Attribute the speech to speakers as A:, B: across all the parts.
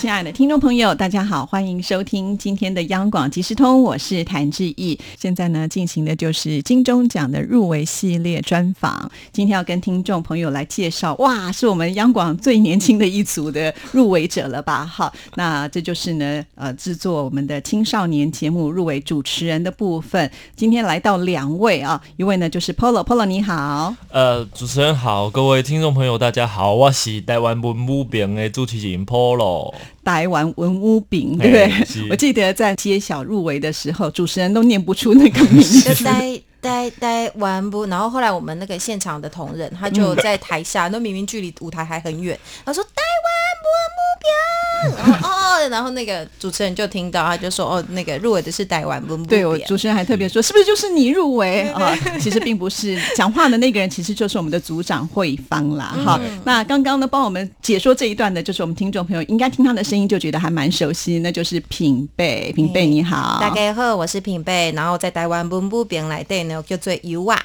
A: 亲爱的听众朋友，大家好，欢迎收听今天的央广即时通，我是谭志毅。现在呢，进行的就是金钟奖的入围系列专访。今天要跟听众朋友来介绍，哇，是我们央广最年轻的一组的入围者了吧？好，那这就是呢，呃，制作我们的青少年节目入围主持人的部分。今天来到两位啊，一位呢就是 Polo，Polo 你好，
B: 呃，主持人好，各位听众朋友大家好，我是台湾文武饼的主持人 Polo。
A: 台湾文物饼，对不对？我记得在揭晓入围的时候，主持人都念不出那个名字。
C: 呆呆呆完不，然后后来我们那个现场的同仁，他就在台下，那明明距离舞台还很远，他说台湾文目标，然后哦，然后那个主持人就听到，他就说哦，那个入围的是台湾文武饼。
A: 对我主持人还特别说，是不是就是你入围 啊？其实并不是，讲话的那个人其实就是我们的组长慧芳啦。哈，那刚刚呢帮我们解说这一段的，就是我们听众朋友应该听他的声音就觉得还蛮熟悉，那就是品贝，品贝你好，
C: 大家好，我是品贝，然后在台湾文武饼来对呢。叫做油啊，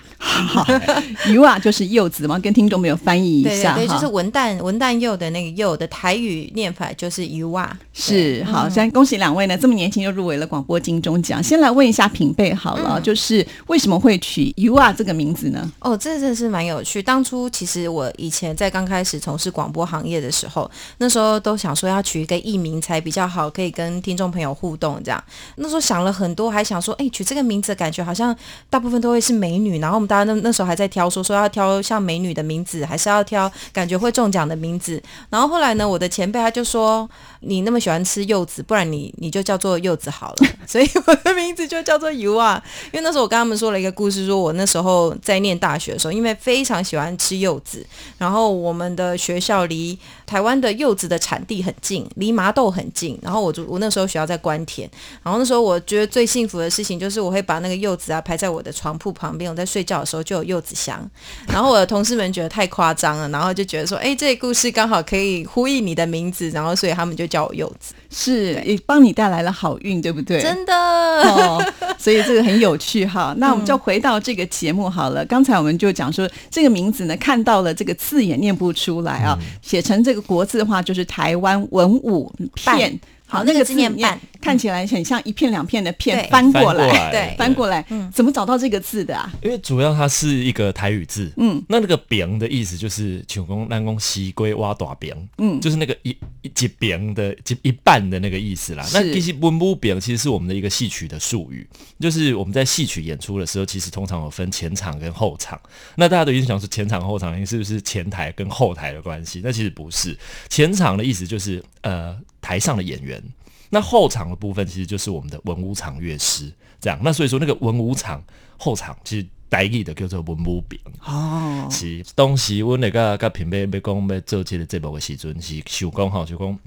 A: 油啊就是柚子嘛，跟听众朋友翻译一下，
C: 对，就是文旦文旦柚的那个柚的台语念法就是 u 啊，
A: 是好，先恭喜两位呢，这么年轻就入围了广播金钟奖。先来问一下品贝好了，就是为什么会取 u 啊这个名字呢？
C: 哦，这真的是蛮有趣。当初其实我以前在刚开始从事广播行业的时候，那时候都想说要取一个艺名才比较好，可以跟听众朋友互动这样。那时候想了很多，还想说，哎，取这个名字感觉好像大部分。都会是美女，然后我们大家那那时候还在挑，说说要挑像美女的名字，还是要挑感觉会中奖的名字。然后后来呢，我我的前辈他就说：“你那么喜欢吃柚子，不然你你就叫做柚子好了。”所以我的名字就叫做油啊。因为那时候我跟他们说了一个故事，说我那时候在念大学的时候，因为非常喜欢吃柚子，然后我们的学校离台湾的柚子的产地很近，离麻豆很近。然后我就我那时候学校在关田，然后那时候我觉得最幸福的事情就是我会把那个柚子啊排在我的床。铺旁边，我在睡觉的时候就有柚子香，然后我的同事们觉得太夸张了，然后就觉得说，哎，这个故事刚好可以呼应你的名字，然后所以他们就叫我柚子，
A: 是也帮你带来了好运，对不对？
C: 真的，哦，
A: 所以这个很有趣哈。那我们就回到这个节目好了。刚才我们就讲说，这个名字呢，看到了这个字也念不出来啊，写成这个国字的话，就是台湾文武片。
C: 好，那个字念“半”，
A: 看起来很像一片两片的片翻过来，
B: 对，
A: 翻过来。嗯，怎么找到这个字的啊？
B: 因为主要它是一个台语字，嗯，那那个“饼”的意思就是“求公南宫西龟挖大饼”，嗯，就是那个一一饼的一一半的那个意思啦。那其实“温布饼”其实是我们的一个戏曲的术语，就是我们在戏曲演出的时候，其实通常有分前场跟后场。那大家都一定想说前场后场，你是不是前台跟后台的关系？那其实不是，前场的意思就是呃。台上的演员，那后场的部分其实就是我们的文武场乐师，这样。那所以说，那个文武场后场其实代意的叫做文武兵哦。是当时我那个跟平辈要讲要做这个节目的时阵是想讲哈就讲，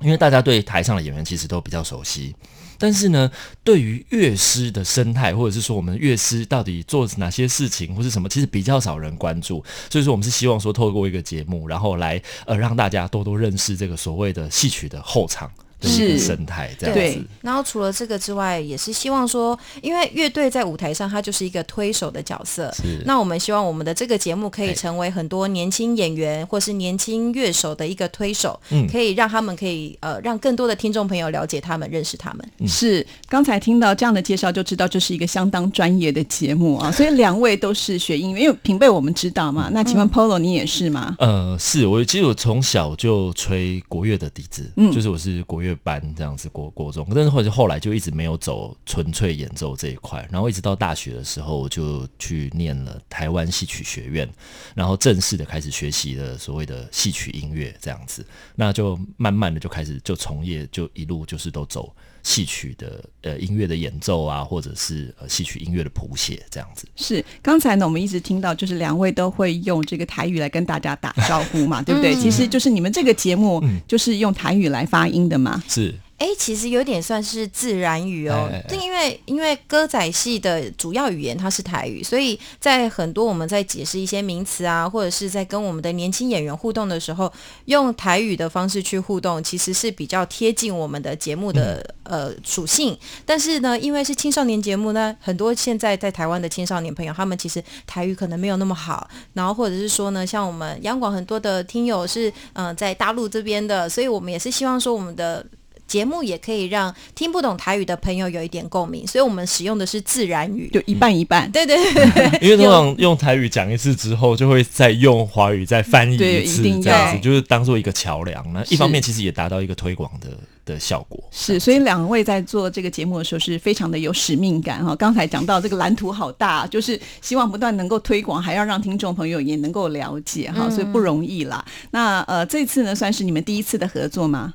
B: 因为大家对台上的演员其实都比较熟悉，但是呢，对于乐师的生态，或者是说我们乐师到底做哪些事情或是什么，其实比较少人关注。所以说，我们是希望说，透过一个节目，然后来呃让大家多多认识这个所谓的戏曲的后场。是生态这样子，
C: 然后除了这个之外，也是希望说，因为乐队在舞台上，它就是一个推手的角色。是，那我们希望我们的这个节目可以成为很多年轻演员或是年轻乐手的一个推手，嗯，可以让他们可以呃，让更多的听众朋友了解他们，认识他们。
A: 是，刚才听到这样的介绍，就知道这是一个相当专业的节目啊。所以两位都是学音乐，因为平辈我们知道嘛。那请问 Polo 你也是吗？
B: 呃，是我其实我从小就吹国乐的底子，嗯，就是我是国乐。乐班这样子过过中，但是或者后来就一直没有走纯粹演奏这一块，然后一直到大学的时候，就去念了台湾戏曲学院，然后正式的开始学习了所谓的戏曲音乐这样子，那就慢慢的就开始就从业，就一路就是都走。戏曲的呃音乐的演奏啊，或者是呃戏曲音乐的谱写这样子。
A: 是刚才呢，我们一直听到就是两位都会用这个台语来跟大家打招呼嘛，对不对？其实就是你们这个节目就是用台语来发音的嘛。
B: 是。
C: 哎，其实有点算是自然语哦。这因为因为歌仔戏的主要语言它是台语，所以在很多我们在解释一些名词啊，或者是在跟我们的年轻演员互动的时候，用台语的方式去互动，其实是比较贴近我们的节目的呃属性。但是呢，因为是青少年节目呢，很多现在在台湾的青少年朋友，他们其实台语可能没有那么好，然后或者是说呢，像我们央广很多的听友是嗯在大陆这边的，所以我们也是希望说我们的。节目也可以让听不懂台语的朋友有一点共鸣，所以我们使用的是自然语，
A: 就一半一半。
C: 对对对，
B: 因为通常用台语讲一次之后，就会再用华语再翻译一次，这样子就是当做一个桥梁。那一方面其实也达到一个推广的的效果。
A: 是，所以两位在做这个节目的时候是非常的有使命感哈。刚才讲到这个蓝图好大，就是希望不断能够推广，还要让听众朋友也能够了解哈，所以不容易啦。那呃，这次呢算是你们第一次的合作吗？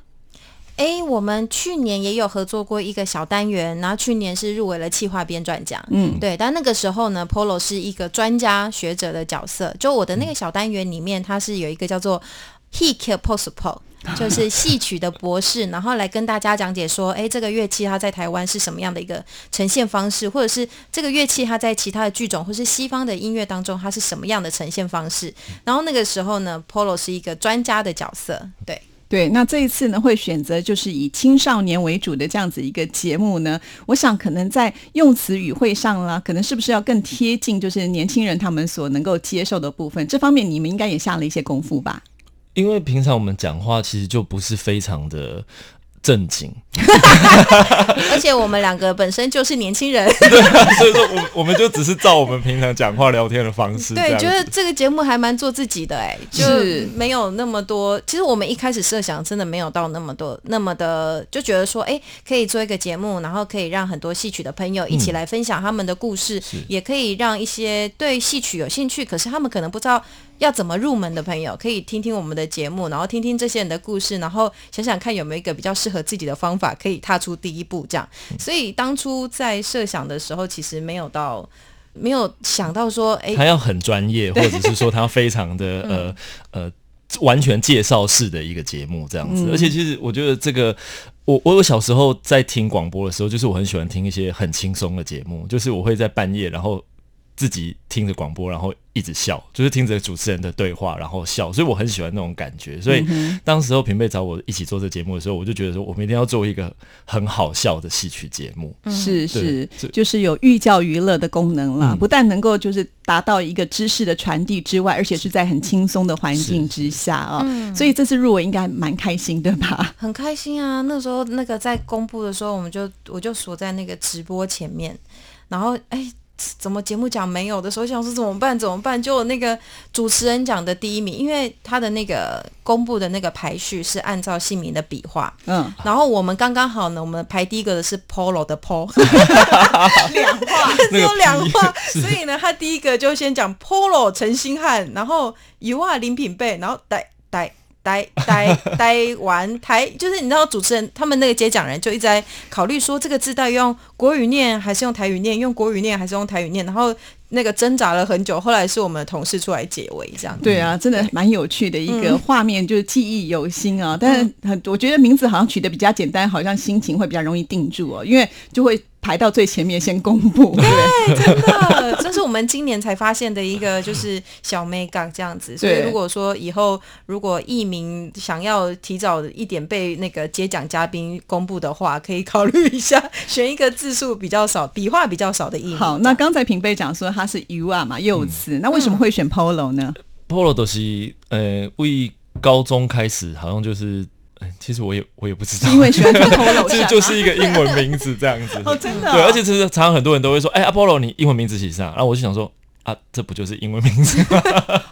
C: 哎，我们去年也有合作过一个小单元，然后去年是入围了企划编撰奖。嗯，对，但那个时候呢，Polo 是一个专家学者的角色。就我的那个小单元里面，它是有一个叫做 Hick p o s p o 就是 戏曲的博士，然后来跟大家讲解说，哎，这个乐器它在台湾是什么样的一个呈现方式，或者是这个乐器它在其他的剧种或是西方的音乐当中，它是什么样的呈现方式。然后那个时候呢，Polo 是一个专家的角色，对。
A: 对，那这一次呢，会选择就是以青少年为主的这样子一个节目呢，我想可能在用词语汇上啦，可能是不是要更贴近就是年轻人他们所能够接受的部分，这方面你们应该也下了一些功夫吧？
B: 因为平常我们讲话其实就不是非常的。正经，
C: 而且我们两个本身就是年轻人，
B: 对，所以说我我们就只是照我们平常讲话聊天的方式。
C: 对，觉得这个节目还蛮做自己的，哎，就是没有那么多。其实我们一开始设想真的没有到那么多，那么的就觉得说，哎，可以做一个节目，然后可以让很多戏曲的朋友一起来分享他们的故事，也可以让一些对戏曲有兴趣，可是他们可能不知道。要怎么入门的朋友可以听听我们的节目，然后听听这些人的故事，然后想想看有没有一个比较适合自己的方法，可以踏出第一步。这样，所以当初在设想的时候，其实没有到没有想到说，哎，
B: 他要很专业，或者是说他非常的 呃呃完全介绍式的一个节目这样子。而且其实我觉得这个，我我小时候在听广播的时候，就是我很喜欢听一些很轻松的节目，就是我会在半夜然后。自己听着广播，然后一直笑，就是听着主持人的对话，然后笑，所以我很喜欢那种感觉。所以当时候平贝找我一起做这节目的时候，我就觉得说，我们一定要做一个很好笑的戏曲节目。
A: 是是，就是有寓教于乐的功能了，不但能够就是达到一个知识的传递之外，而且是在很轻松的环境之下啊。所以这次入围应该蛮开心的吧？
C: 很开心啊！那时候那个在公布的时候，我们就我就锁在那个直播前面，然后哎。怎么节目讲没有的时候，想说怎么办？怎么办？就那个主持人讲的第一名，因为他的那个公布的那个排序是按照姓名的笔画，嗯，然后我们刚刚好呢，我们排第一个的是 Polo 的 Polo，两画，只有两画，所以呢，他第一个就先讲 Polo 陈星汉，然后 You are 林品贝，然后带带。待待待完台，就是你知道主持人他们那个接讲人就一直在考虑说这个字到底用国语念还是用台语念，用国语念还是用台语念，然后那个挣扎了很久，后来是我们的同事出来解围，这样
A: 对啊，真的蛮有趣的一个画面，就是记忆犹新啊。但是很，我觉得名字好像取得比较简单，好像心情会比较容易定住哦，因为就会。排到最前面先公布，
C: 对，真的，这是我们今年才发现的一个，就是小 mega 这样子。所以如果说以后如果艺名想要提早一点被那个接奖嘉宾公布的话，可以考虑一下选一个字数比较少、笔画比较少的艺名。
A: 好，那刚才平辈讲说他是 U 啊嘛，幼词，那为什么会选 Polo 呢
B: ？Polo 都是呃，为高中开始好像就是。其实我也我也不知道，
A: 因为喜欢去 Apollo，
B: 这就是一个英文名字这样子。
A: 哦，真的。
B: 对，而且其实常常很多人都会说：“哎，Apollo，你英文名字写上。”然后我就想说：“啊，这不就是英文名字吗？”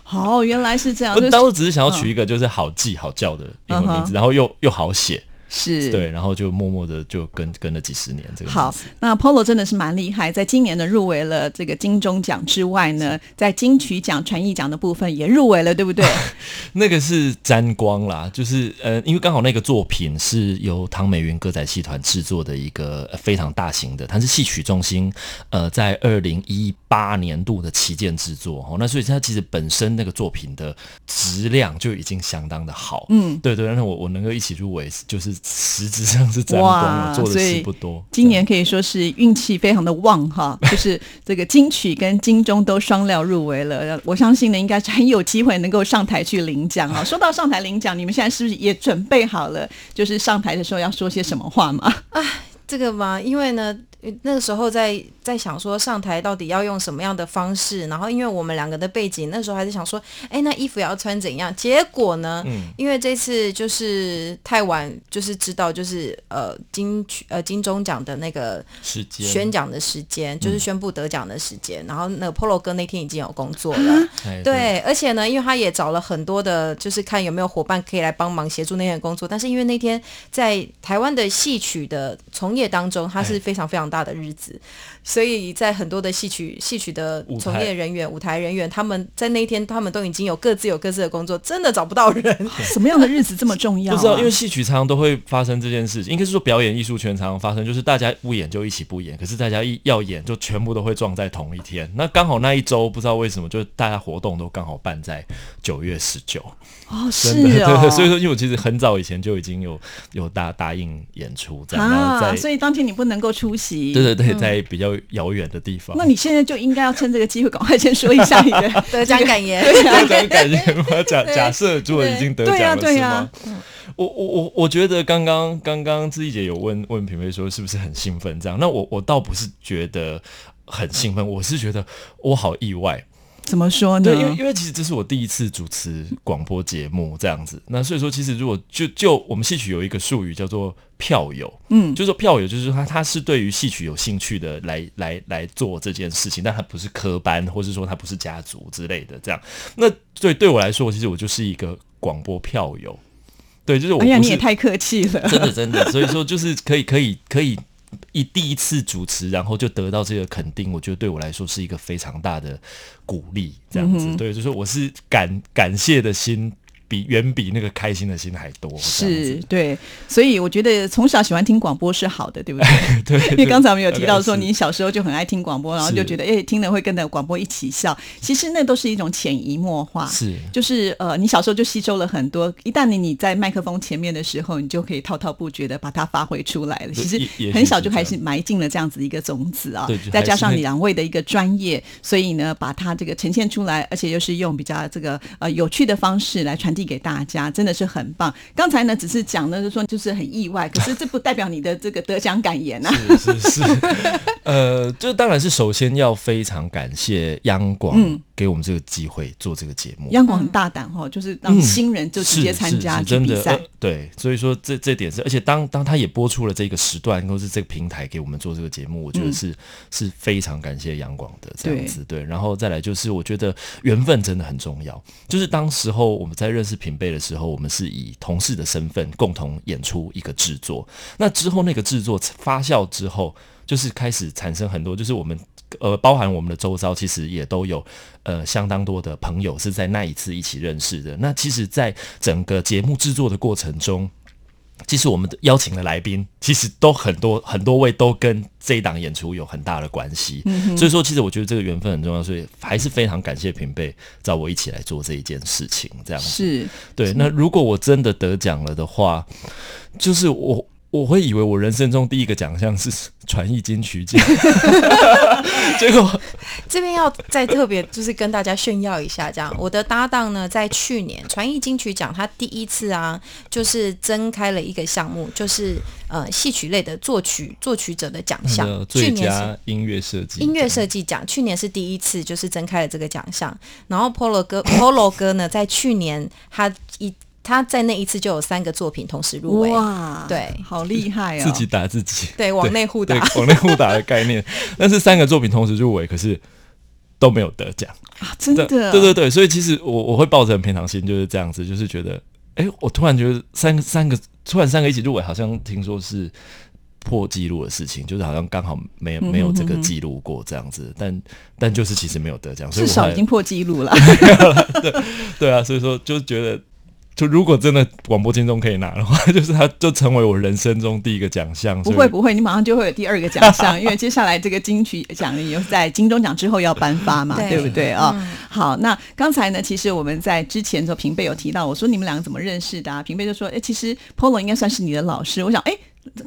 A: 哦，原来是这样。
B: 我当时只是想要取一个就是好记好叫的英文名字，然后又又好写。
A: 是
B: 对，然后就默默的就跟跟了几十年这个。
A: 好，那 Polo 真的是蛮厉害，在今年呢入围了这个金钟奖之外呢，在金曲奖、传艺奖的部分也入围了，对不对？
B: 那个是沾光啦，就是呃，因为刚好那个作品是由唐美云歌仔戏团制作的一个非常大型的，它是戏曲中心呃在二零一八年度的旗舰制作哦，那所以它其实本身那个作品的质量就已经相当的好，嗯，对对，那我我能够一起入围就是。实质上是沾光了，做的事不多。
A: 今年可以说是运气非常的旺哈，就是这个金曲跟金钟都双料入围了。我相信呢，应该是很有机会能够上台去领奖啊。说到上台领奖，你们现在是不是也准备好了？就是上台的时候要说些什么话吗？
C: 哎，这个嘛，因为呢。那个时候在在想说上台到底要用什么样的方式，然后因为我们两个的背景，那时候还是想说，哎，那衣服要穿怎样？结果呢，因为这次就是太晚，就是知道就是呃金曲呃金钟奖的那个
B: 时间
C: 宣讲的时间，就是宣布得奖的时间，然后那个 Polo 哥那天已经有工作了，对，而且呢，因为他也找了很多的，就是看有没有伙伴可以来帮忙协助那天的工作，但是因为那天在台湾的戏曲的从业当中，他是非常非常。大的日子，所以在很多的戏曲戏曲的从业人员、舞台人员，他们在那一天，他们都已经有各自有各自的工作，真的找不到人。
A: 什么样的日子这么重要？
B: 不知道，因为戏曲常常都会发生这件事情，应该是说表演艺术圈常常发生，就是大家不演就一起不演，可是大家一要演就全部都会撞在同一天。那刚好那一周不知道为什么，就大家活动都刚好办在九月十九。
A: 哦，是哦，
B: 所以说，因为我其实很早以前就已经有有答答应演出这样，然后在
A: 所以当天你不能够出席。
B: 对对对，在比较遥远的地方。
A: 那你现在就应该要趁这个机会，赶快先说一下你的
C: 得奖感言。
B: 得奖感言，假假设如果已经得奖了是吗？我我我我觉得刚刚刚刚志毅姐有问问品味说是不是很兴奋这样？那我我倒不是觉得很兴奋，我是觉得我好意外。
A: 怎么说呢？
B: 对，因为因为其实这是我第一次主持广播节目这样子，那所以说其实如果就就我们戏曲有一个术语叫做票友，嗯，就是说票友就是他他是对于戏曲有兴趣的来来来做这件事情，但他不是科班，或是说他不是家族之类的这样。那对对我来说，其实我就是一个广播票友，对，就是我。哎
A: 呀，你也太客气了，
B: 真的真的，所以说就是可以可以可以。一第一次主持，然后就得到这个肯定，我觉得对我来说是一个非常大的鼓励。这样子，对，就是我是感感谢的心。比远比那个开心的心还多，
A: 是对，所以我觉得从小喜欢听广播是好的，对不
B: 对？
A: 对，因为刚才我们有提到说，你小时候就很爱听广播，然后就觉得哎，听了会跟着广播一起笑。其实那都是一种潜移默化，
B: 是，
A: 就是呃，你小时候就吸收了很多，一旦你你在麦克风前面的时候，你就可以滔滔不绝的把它发挥出来了。其实很小就开始埋进了这样子一个种子啊，再加上两位的一个专业，所以呢，把它这个呈现出来，而且又是用比较这个呃有趣的方式来传递给大家。真的是很棒。刚才呢，只是讲呢，就说就是很意外，可是这不代表你的这个得奖感言啊。
B: 是是是，呃，这当然是首先要非常感谢央广给我们这个机会做这个节目。
A: 央广很大胆哈，就是让新人就直接参加
B: 真
A: 比赛。
B: 对，所以说这这点是，而且当当他也播出了这个时段，或是这个平台给我们做这个节目，我觉得是是非常感谢央广的这样子。对，然后再来就是，我觉得缘分真的很重要。就是当时候我们在认识是平辈的时候，我们是以同事的身份共同演出一个制作。那之后那个制作发酵之后，就是开始产生很多，就是我们。呃，包含我们的周遭，其实也都有呃相当多的朋友是在那一次一起认识的。那其实，在整个节目制作的过程中，其实我们的邀请的来宾，其实都很多很多位都跟这一档演出有很大的关系。所以说，其实我觉得这个缘分很重要，所以还是非常感谢平辈找我一起来做这一件事情。这样
A: 是
B: 对。那如果我真的得奖了的话，就是我。我会以为我人生中第一个奖项是传艺金曲奖，结果
C: 这边要再特别就是跟大家炫耀一下，这样我的搭档呢，在去年传艺金曲奖，他第一次啊，就是增开了一个项目，就是呃戏曲类的作曲作曲者的奖项，
B: 最佳音乐设计
C: 音乐设计奖，去年是第一次就是增开了这个奖项，然后 Polo 哥 Polo 哥呢，在去年他一。他在那一次就有三个作品同时入围，哇，对，
A: 好厉害啊！
B: 自己打自己，
C: 对，往内互打，
B: 往内互打的概念。但是三个作品同时入围，可是都没有得奖
A: 啊！真的，对
B: 对对，所以其实我我会抱着很平常心，就是这样子，就是觉得，哎，我突然觉得三个三个突然三个一起入围，好像听说是破纪录的事情，就是好像刚好没有没有这个记录过这样子，但但就是其实没有得奖，
A: 至少已经破纪录了。
B: 对对啊，所以说就觉得。就如果真的广播金钟可以拿的话，就是它就成为我人生中第一个奖项。
A: 不会不会，你马上就会有第二个奖项，因为接下来这个金曲奖也在金钟奖之后要颁发嘛，对不对啊？好，那刚才呢，其实我们在之前的时候平辈有提到，我说你们两个怎么认识的？啊？平辈就说，哎，其实 Polo 应该算是你的老师。我想，哎。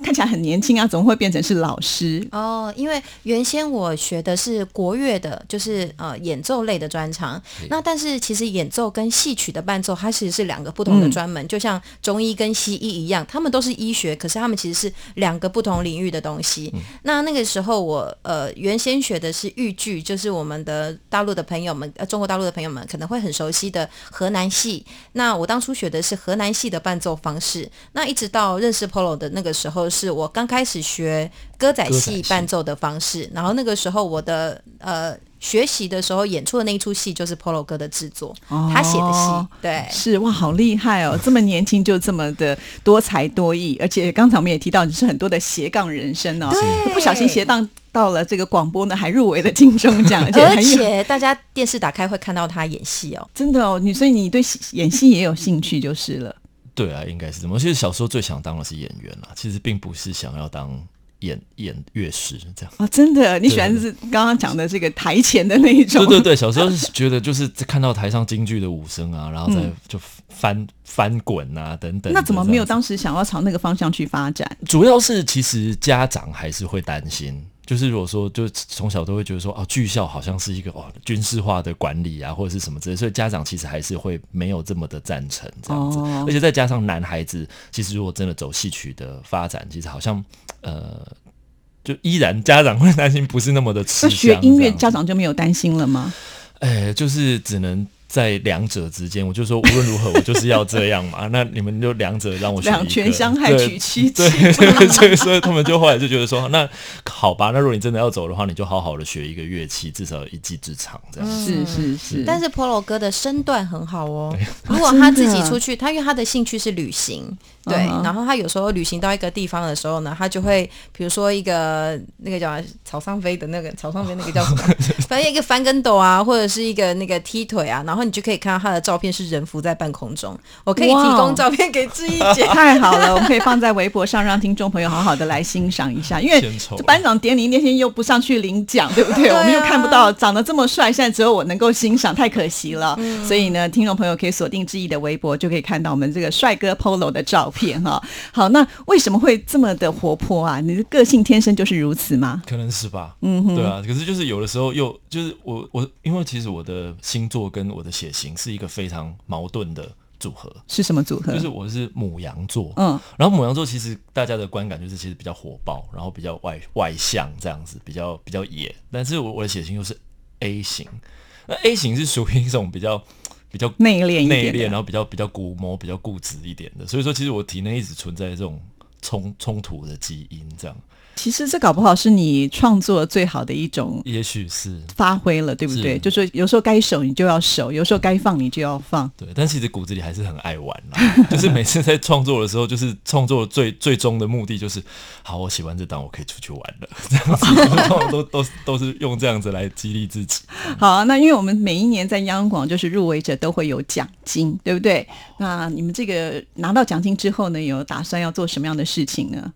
A: 看起来很年轻啊，怎么会变成是老师？
C: 哦，因为原先我学的是国乐的，就是呃演奏类的专长。那但是其实演奏跟戏曲的伴奏，它其实是两个不同的专门，就像中医跟西医一样，他们都是医学，可是他们其实是两个不同领域的东西。那那个时候我呃原先学的是豫剧，就是我们的大陆的朋友们，呃中国大陆的朋友们可能会很熟悉的河南戏。那我当初学的是河南戏的伴奏方式。那一直到认识 Polo 的那个时，时候是我刚开始学歌仔戏伴奏的方式，然后那个时候我的呃学习的时候演出的那一出戏就是 Polo 哥的制作，他写的戏，对，
A: 是哇，好厉害哦，这么年轻就这么的多才多艺，而且刚才我们也提到你是很多的斜杠人生哦，不小心斜杠到了这个广播呢，还入围了金钟奖，
C: 而且大家电视打开会看到他演戏哦，
A: 真的哦，你所以你对演戏也有兴趣就是了。
B: 对啊，应该是这么。其实小时候最想当的是演员啦，其实并不是想要当演演乐师这样。
A: 哦，真的，你喜欢是刚刚讲的这个台前的那一种？
B: 对对对，小时候是觉得就是看到台上京剧的武生啊，然后再就翻翻滚啊等等。
A: 那怎么没有当时想要朝那个方向去发展？
B: 主要是其实家长还是会担心。就是如果说，就从小都会觉得说，哦，剧校好像是一个哦军事化的管理啊，或者是什么之类，所以家长其实还是会没有这么的赞成这样子。而且再加上男孩子，其实如果真的走戏曲的发展，其实好像呃，就依然家长会担心不是那么的吃香。
A: 学音乐家长就没有担心了吗？
B: 哎，就是只能。在两者之间，我就说无论如何，我就是要这样嘛。那你们就两者让我选
A: 两全相害取其
B: 轻。对，所以所以他们就后来就觉得说，那好吧，那如果你真的要走的话，你就好好的学一个乐器，至少一技之长这样。
A: 是是是。
C: 但是 Polo 哥的身段很好哦。如果他自己出去，他因为他的兴趣是旅行。对，然后他有时候旅行到一个地方的时候呢，他就会比如说一个那个叫草上飞的那个草上飞那个叫什么，反正一个翻跟斗啊，或者是一个那个踢腿啊，然后你就可以看到他的照片是人浮在半空中。我可以提供照片给志毅姐，
A: 太好了，我们可以放在微博上让听众朋友好好的来欣赏一下。因为班长典礼那天又不上去领奖，对不对？我们又看不到长得这么帅，现在只有我能够欣赏，太可惜了。所以呢，听众朋友可以锁定志毅的微博，就可以看到我们这个帅哥 Polo 的照。片哈，好，那为什么会这么的活泼啊？你的个性天生就是如此吗？
B: 可能是吧，嗯，对啊。可是就是有的时候又就是我我，因为其实我的星座跟我的血型是一个非常矛盾的组合。
A: 是什么组合？
B: 就是我是母羊座，嗯，然后母羊座其实大家的观感就是其实比较火爆，然后比较外外向这样子，比较比较野。但是我我的血型又是 A 型，那 A 型是属于一种比较。比较
A: 内敛、
B: 内敛，然后比较比较古摸、比较固执一点的，所以说其实我体内一直存在这种冲冲突的基因，这样。
A: 其实这搞不好是你创作最好的一种，
B: 也许是
A: 发挥了，对不对？就说有时候该守你就要守，有时候该放你就要放。
B: 对，但其实骨子里还是很爱玩啦。就是每次在创作的时候，就是创作最最终的目的就是，好，我写完这档，我可以出去玩了。这样子，都都都是用这样子来激励自己。
A: 好，那因为我们每一年在央广，就是入围者都会有奖金，对不对？那你们这个拿到奖金之后呢，有打算要做什么样的事情呢？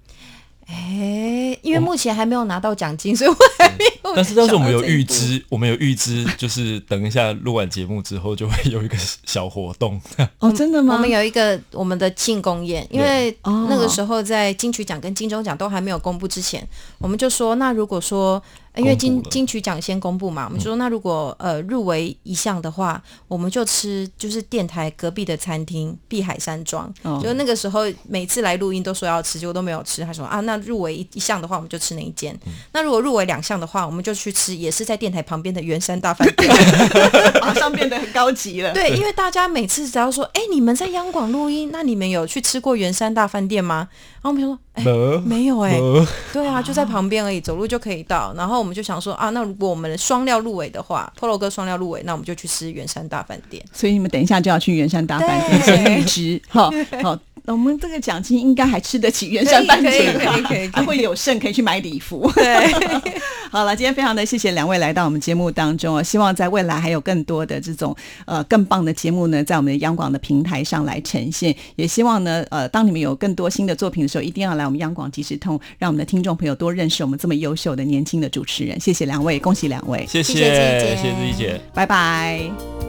C: 哎，因为目前还没有拿到奖金，所以我还没有。
B: 但是但是我们有预知，我们有预知，就是等一下录完节目之后，就会有一个小活动。
A: 哦，真的吗？
C: 我们有一个我们的庆功宴，因为那个时候在金曲奖跟金钟奖都还没有公布之前，我们就说，那如果说。因为金金曲奖先公布嘛，我们就说那如果呃入围一项的话，我们就吃就是电台隔壁的餐厅碧海山庄，就那个时候每次来录音都说要吃，结果都没有吃。他说啊，那入围一一项的话，我们就吃那一间。那如果入围两项的话，我们就去吃，也是在电台旁边的 圆山大饭店，
A: 马上变得很高级了。
C: 对，因为大家每次只要说，哎，你们在央广录音，那你们有去吃过圆山大饭店吗？然后我们说，哎，没有哎，对啊，就在旁边而已，走路就可以到。然后我们就想说啊，那如果我们双料入围的话，Polo 哥双料入围，那我们就去吃圆山大饭店。
A: 所以你们等一下就要去圆山大饭店先预知，好好。我们这个奖金应该还吃得起圆山饭店，
C: 可以可以，
A: 还会有剩可以去买礼服。
C: 对，
A: 好了，今天非常的谢谢两位来到我们节目当中啊，希望在未来还有更多的这种呃更棒的节目呢，在我们的央广的平台上来呈现。也希望呢，呃，当你们有更多新的作品的时候，一定要来我们央广即时通，让我们的听众朋友多认识我们这么优秀的年轻的主持人。谢谢两位，恭喜两位，
B: 谢谢
C: 谢谢
B: 谢谢自己姐，
A: 拜拜。